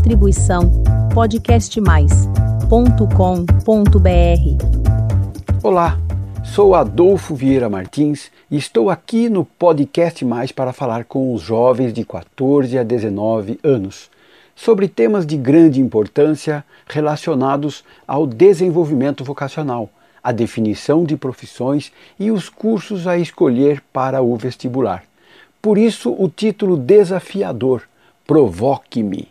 Distribuição podcastmais.com.br. Olá, sou Adolfo Vieira Martins e estou aqui no Podcast Mais para falar com os jovens de 14 a 19 anos sobre temas de grande importância relacionados ao desenvolvimento vocacional, a definição de profissões e os cursos a escolher para o vestibular. Por isso, o título desafiador: Provoque-me.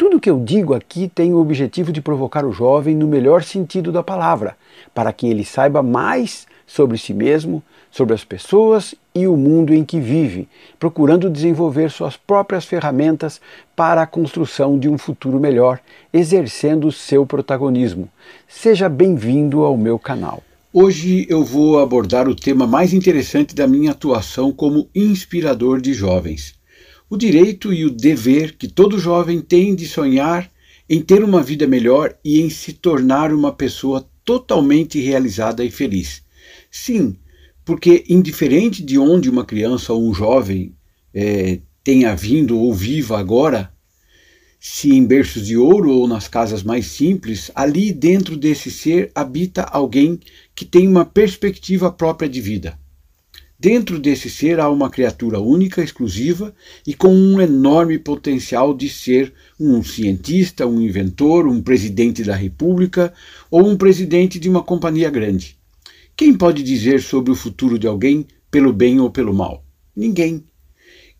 Tudo que eu digo aqui tem o objetivo de provocar o jovem no melhor sentido da palavra, para que ele saiba mais sobre si mesmo, sobre as pessoas e o mundo em que vive, procurando desenvolver suas próprias ferramentas para a construção de um futuro melhor, exercendo seu protagonismo. Seja bem-vindo ao meu canal. Hoje eu vou abordar o tema mais interessante da minha atuação como inspirador de jovens o direito e o dever que todo jovem tem de sonhar em ter uma vida melhor e em se tornar uma pessoa totalmente realizada e feliz. Sim, porque indiferente de onde uma criança ou um jovem é, tenha vindo ou viva agora, se em berços de ouro ou nas casas mais simples, ali dentro desse ser habita alguém que tem uma perspectiva própria de vida. Dentro desse ser há uma criatura única, exclusiva e com um enorme potencial de ser um cientista, um inventor, um presidente da república ou um presidente de uma companhia grande. Quem pode dizer sobre o futuro de alguém pelo bem ou pelo mal? Ninguém.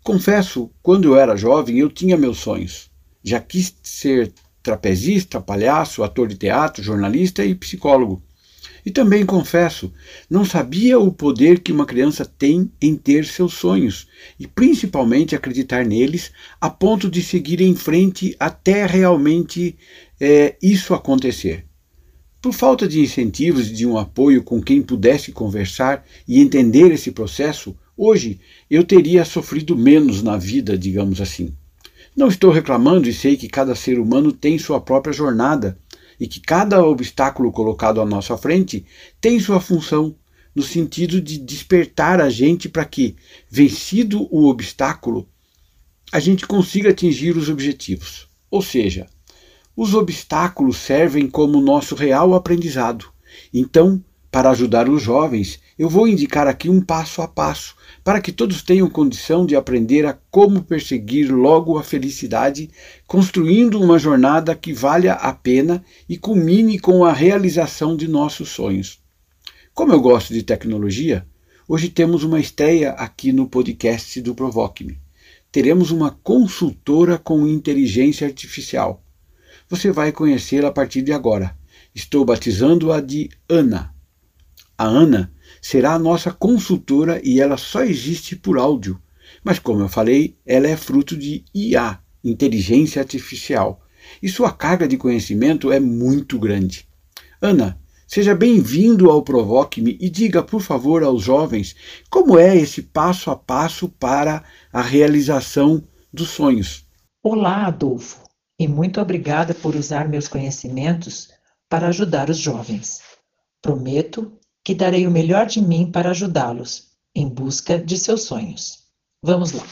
Confesso, quando eu era jovem, eu tinha meus sonhos. Já quis ser trapezista, palhaço, ator de teatro, jornalista e psicólogo. E também confesso, não sabia o poder que uma criança tem em ter seus sonhos e principalmente acreditar neles a ponto de seguir em frente até realmente é, isso acontecer. Por falta de incentivos e de um apoio com quem pudesse conversar e entender esse processo, hoje eu teria sofrido menos na vida, digamos assim. Não estou reclamando e sei que cada ser humano tem sua própria jornada e que cada obstáculo colocado à nossa frente tem sua função, no sentido de despertar a gente para que, vencido o obstáculo, a gente consiga atingir os objetivos. Ou seja, os obstáculos servem como nosso real aprendizado. Então, para ajudar os jovens, eu vou indicar aqui um passo a passo para que todos tenham condição de aprender a como perseguir logo a felicidade, construindo uma jornada que valha a pena e culmine com a realização de nossos sonhos. Como eu gosto de tecnologia, hoje temos uma estreia aqui no podcast do Provoque-me. Teremos uma consultora com inteligência artificial. Você vai conhecê-la a partir de agora. Estou batizando-a de Ana. A Ana será a nossa consultora e ela só existe por áudio. Mas, como eu falei, ela é fruto de IA, inteligência artificial, e sua carga de conhecimento é muito grande. Ana, seja bem-vindo ao Provoque-me e diga, por favor, aos jovens como é esse passo a passo para a realização dos sonhos. Olá, Adolfo, e muito obrigada por usar meus conhecimentos para ajudar os jovens. Prometo que darei o melhor de mim para ajudá-los em busca de seus sonhos. Vamos lá.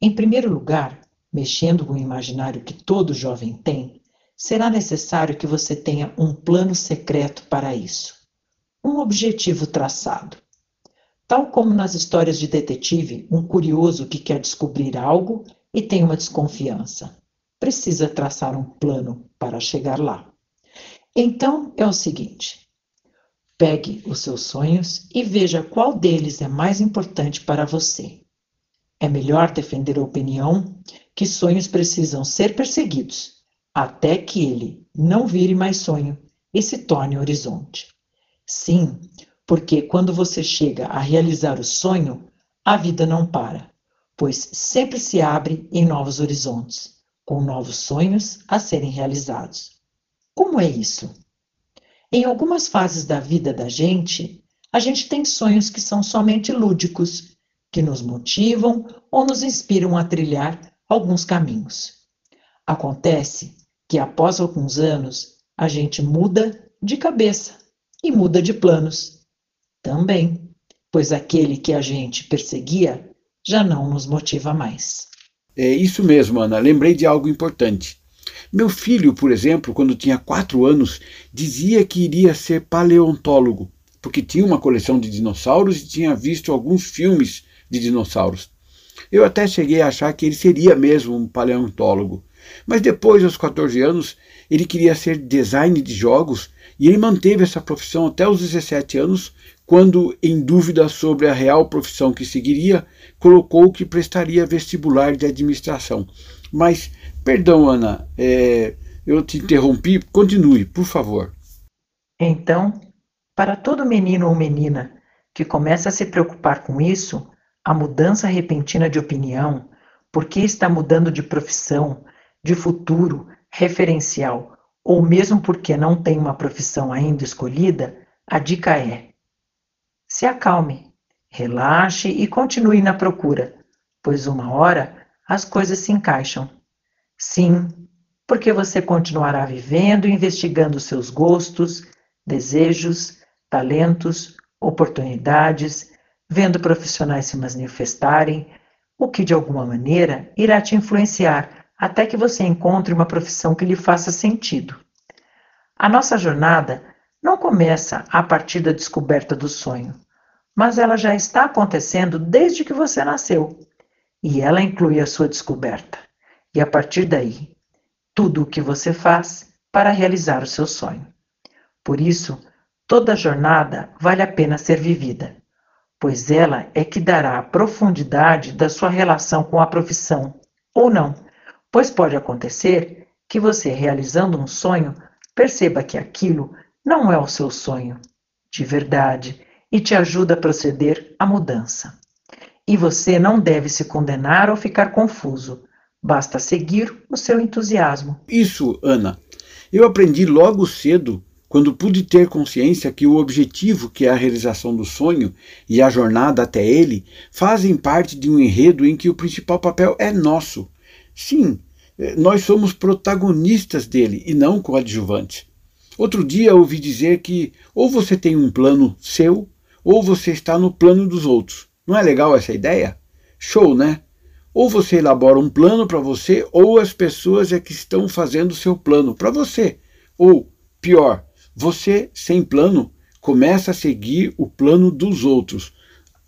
Em primeiro lugar, mexendo com o imaginário que todo jovem tem, será necessário que você tenha um plano secreto para isso. Um objetivo traçado. Tal como nas histórias de detetive, um curioso que quer descobrir algo e tem uma desconfiança. Precisa traçar um plano para chegar lá. Então é o seguinte: Pegue os seus sonhos e veja qual deles é mais importante para você. É melhor defender a opinião que sonhos precisam ser perseguidos até que ele não vire mais sonho e se torne horizonte. Sim, porque quando você chega a realizar o sonho, a vida não para, pois sempre se abre em novos horizontes, com novos sonhos a serem realizados. Como é isso? Em algumas fases da vida da gente, a gente tem sonhos que são somente lúdicos, que nos motivam ou nos inspiram a trilhar alguns caminhos. Acontece que após alguns anos, a gente muda de cabeça e muda de planos também, pois aquele que a gente perseguia já não nos motiva mais. É isso mesmo, Ana. Lembrei de algo importante. Meu filho, por exemplo, quando tinha quatro anos, dizia que iria ser paleontólogo, porque tinha uma coleção de dinossauros e tinha visto alguns filmes de dinossauros. Eu até cheguei a achar que ele seria mesmo um paleontólogo. Mas depois, aos 14 anos, ele queria ser design de jogos e ele manteve essa profissão até os 17 anos, quando, em dúvida sobre a real profissão que seguiria, colocou que prestaria vestibular de administração. Mas, perdão, Ana, é, eu te interrompi. Continue, por favor. Então, para todo menino ou menina que começa a se preocupar com isso, a mudança repentina de opinião, porque está mudando de profissão, de futuro, referencial, ou mesmo porque não tem uma profissão ainda escolhida, a dica é: se acalme, relaxe e continue na procura, pois uma hora as coisas se encaixam. Sim, porque você continuará vivendo e investigando seus gostos, desejos, talentos, oportunidades, vendo profissionais se manifestarem, o que de alguma maneira irá te influenciar até que você encontre uma profissão que lhe faça sentido. A nossa jornada não começa a partir da descoberta do sonho, mas ela já está acontecendo desde que você nasceu, e ela inclui a sua descoberta. E a partir daí, tudo o que você faz para realizar o seu sonho. Por isso, toda jornada vale a pena ser vivida pois ela é que dará a profundidade da sua relação com a profissão, ou não, pois pode acontecer que você, realizando um sonho, perceba que aquilo não é o seu sonho de verdade e te ajuda a proceder à mudança. E você não deve se condenar ou ficar confuso, basta seguir o seu entusiasmo. Isso, Ana. Eu aprendi logo cedo quando pude ter consciência que o objetivo, que é a realização do sonho e a jornada até ele, fazem parte de um enredo em que o principal papel é nosso. Sim, eh, nós somos protagonistas dele e não coadjuvantes. Outro dia ouvi dizer que ou você tem um plano seu ou você está no plano dos outros. Não é legal essa ideia? Show, né? Ou você elabora um plano para você, ou as pessoas é que estão fazendo o seu plano para você. Ou, pior, você, sem plano, começa a seguir o plano dos outros.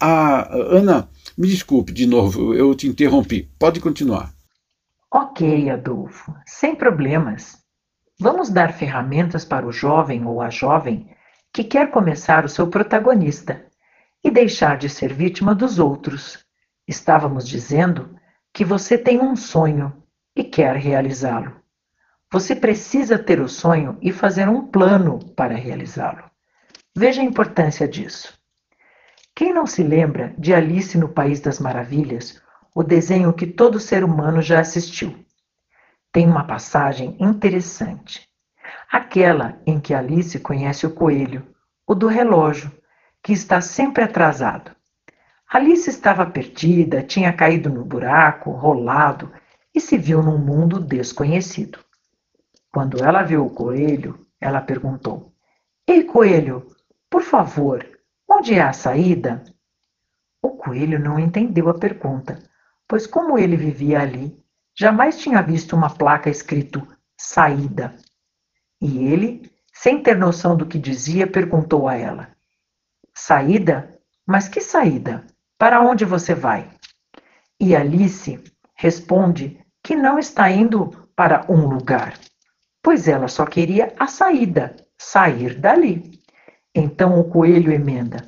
Ah, Ana, me desculpe de novo, eu te interrompi. Pode continuar. Ok, Adolfo, sem problemas. Vamos dar ferramentas para o jovem ou a jovem que quer começar o seu protagonista e deixar de ser vítima dos outros. Estávamos dizendo que você tem um sonho e quer realizá-lo. Você precisa ter o sonho e fazer um plano para realizá-lo. Veja a importância disso. Quem não se lembra de Alice no País das Maravilhas, o desenho que todo ser humano já assistiu? Tem uma passagem interessante. Aquela em que Alice conhece o coelho, o do relógio, que está sempre atrasado. Alice estava perdida, tinha caído no buraco, rolado e se viu num mundo desconhecido. Quando ela viu o coelho, ela perguntou: Ei, coelho, por favor, onde é a saída? O coelho não entendeu a pergunta, pois, como ele vivia ali, jamais tinha visto uma placa escrito saída. E ele, sem ter noção do que dizia, perguntou a ela: Saída? Mas que saída? Para onde você vai? E Alice responde que não está indo para um lugar, pois ela só queria a saída, sair dali. Então o coelho emenda: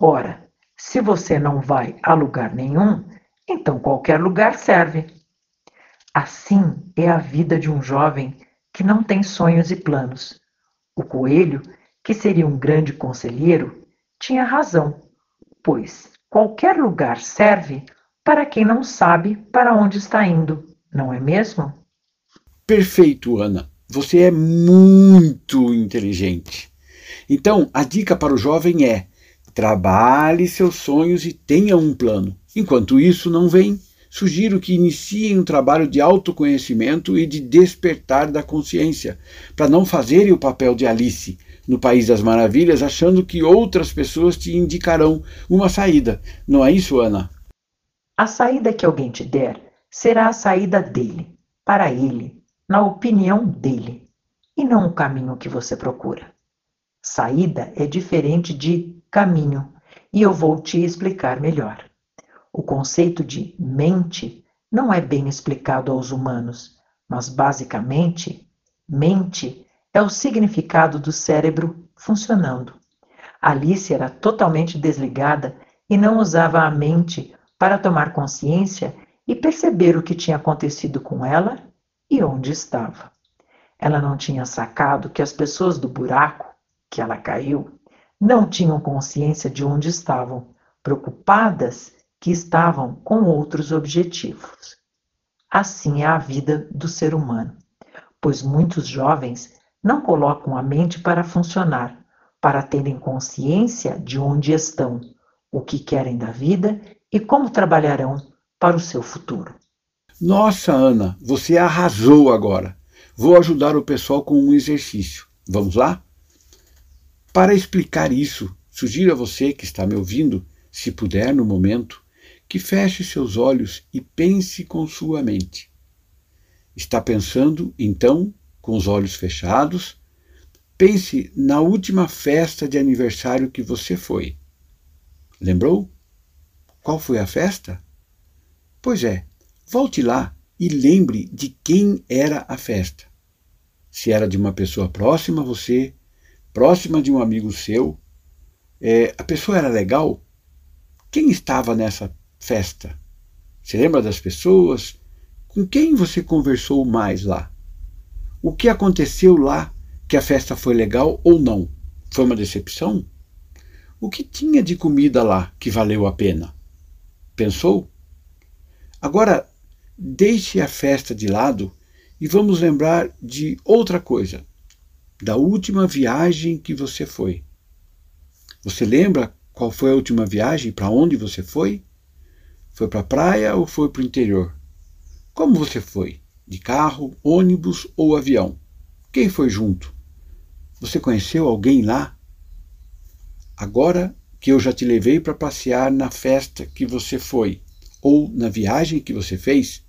Ora, se você não vai a lugar nenhum, então qualquer lugar serve. Assim é a vida de um jovem que não tem sonhos e planos. O coelho, que seria um grande conselheiro, tinha razão, pois qualquer lugar serve para quem não sabe para onde está indo, não é mesmo? Perfeito, Ana. Você é muito inteligente. Então, a dica para o jovem é: trabalhe seus sonhos e tenha um plano. Enquanto isso não vem, sugiro que iniciem um trabalho de autoconhecimento e de despertar da consciência, para não fazerem o papel de Alice no País das Maravilhas, achando que outras pessoas te indicarão uma saída. Não é isso, Ana? A saída que alguém te der será a saída dele, para ele, na opinião dele e não o caminho que você procura. Saída é diferente de caminho e eu vou te explicar melhor. O conceito de mente não é bem explicado aos humanos, mas basicamente, mente é o significado do cérebro funcionando. Alice era totalmente desligada e não usava a mente para tomar consciência e perceber o que tinha acontecido com ela e onde estava. Ela não tinha sacado que as pessoas do buraco que ela caiu não tinham consciência de onde estavam, preocupadas que estavam com outros objetivos. Assim é a vida do ser humano, pois muitos jovens não colocam a mente para funcionar, para terem consciência de onde estão, o que querem da vida e como trabalharão para o seu futuro. Nossa, Ana, você arrasou agora. Vou ajudar o pessoal com um exercício. Vamos lá? Para explicar isso, sugiro a você que está me ouvindo, se puder no momento, que feche seus olhos e pense com sua mente. Está pensando, então, com os olhos fechados? Pense na última festa de aniversário que você foi. Lembrou? Qual foi a festa? Pois é, volte lá e lembre de quem era a festa. Se era de uma pessoa próxima a você, próxima de um amigo seu, é, a pessoa era legal? Quem estava nessa festa? Se lembra das pessoas? Com quem você conversou mais lá? O que aconteceu lá que a festa foi legal ou não? Foi uma decepção? O que tinha de comida lá que valeu a pena? Pensou? Agora, deixe a festa de lado e vamos lembrar de outra coisa, da última viagem que você foi. Você lembra qual foi a última viagem? Para onde você foi? Foi para a praia ou foi para o interior? Como você foi? De carro, ônibus ou avião? Quem foi junto? Você conheceu alguém lá? Agora que eu já te levei para passear na festa que você foi ou na viagem que você fez,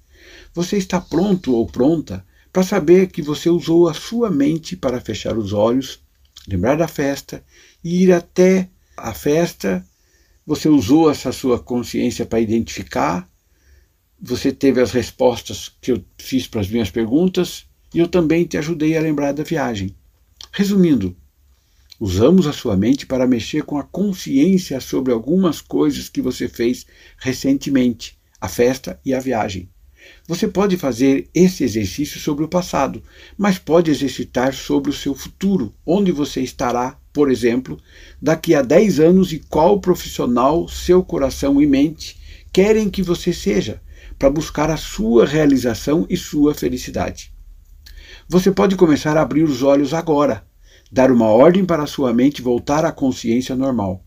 você está pronto ou pronta para saber que você usou a sua mente para fechar os olhos, lembrar da festa e ir até a festa. Você usou essa sua consciência para identificar. Você teve as respostas que eu fiz para as minhas perguntas e eu também te ajudei a lembrar da viagem. Resumindo, Usamos a sua mente para mexer com a consciência sobre algumas coisas que você fez recentemente, a festa e a viagem. Você pode fazer esse exercício sobre o passado, mas pode exercitar sobre o seu futuro, onde você estará, por exemplo, daqui a 10 anos e qual profissional seu coração e mente querem que você seja, para buscar a sua realização e sua felicidade. Você pode começar a abrir os olhos agora dar uma ordem para a sua mente voltar à consciência normal.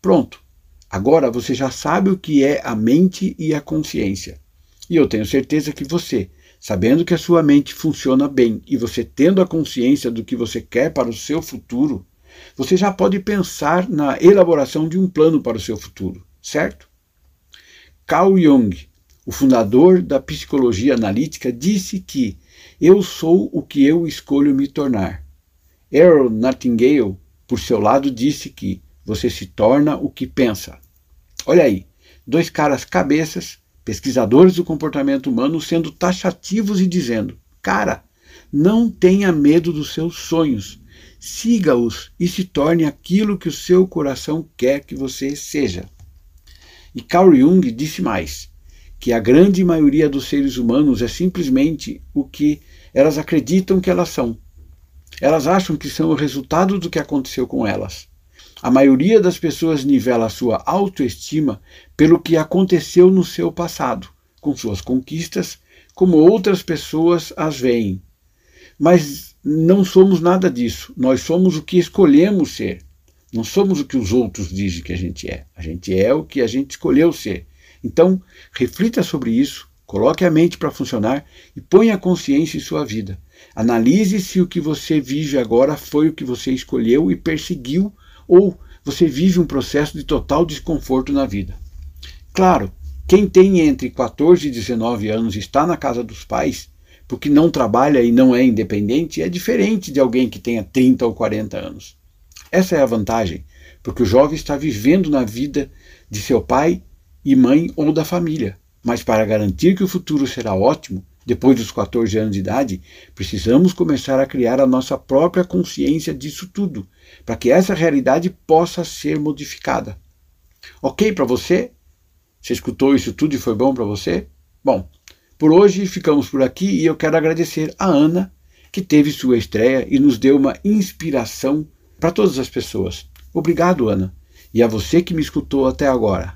Pronto. Agora você já sabe o que é a mente e a consciência. E eu tenho certeza que você, sabendo que a sua mente funciona bem e você tendo a consciência do que você quer para o seu futuro, você já pode pensar na elaboração de um plano para o seu futuro, certo? Carl Jung, o fundador da psicologia analítica, disse que eu sou o que eu escolho me tornar. Earl Nightingale, por seu lado, disse que você se torna o que pensa. Olha aí, dois caras cabeças, pesquisadores do comportamento humano, sendo taxativos e dizendo: cara, não tenha medo dos seus sonhos, siga-os e se torne aquilo que o seu coração quer que você seja. E Carl Jung disse mais: que a grande maioria dos seres humanos é simplesmente o que elas acreditam que elas são. Elas acham que são o resultado do que aconteceu com elas. A maioria das pessoas nivela a sua autoestima pelo que aconteceu no seu passado, com suas conquistas, como outras pessoas as veem. Mas não somos nada disso. Nós somos o que escolhemos ser. Não somos o que os outros dizem que a gente é. A gente é o que a gente escolheu ser. Então, reflita sobre isso, coloque a mente para funcionar e ponha a consciência em sua vida. Analise se o que você vive agora foi o que você escolheu e perseguiu ou você vive um processo de total desconforto na vida. Claro, quem tem entre 14 e 19 anos e está na casa dos pais porque não trabalha e não é independente, é diferente de alguém que tenha 30 ou 40 anos. Essa é a vantagem, porque o jovem está vivendo na vida de seu pai e mãe ou da família. Mas para garantir que o futuro será ótimo, depois dos 14 anos de idade, precisamos começar a criar a nossa própria consciência disso tudo, para que essa realidade possa ser modificada. Ok para você? Você escutou isso tudo e foi bom para você? Bom, por hoje ficamos por aqui e eu quero agradecer a Ana, que teve sua estreia e nos deu uma inspiração para todas as pessoas. Obrigado, Ana, e a você que me escutou até agora.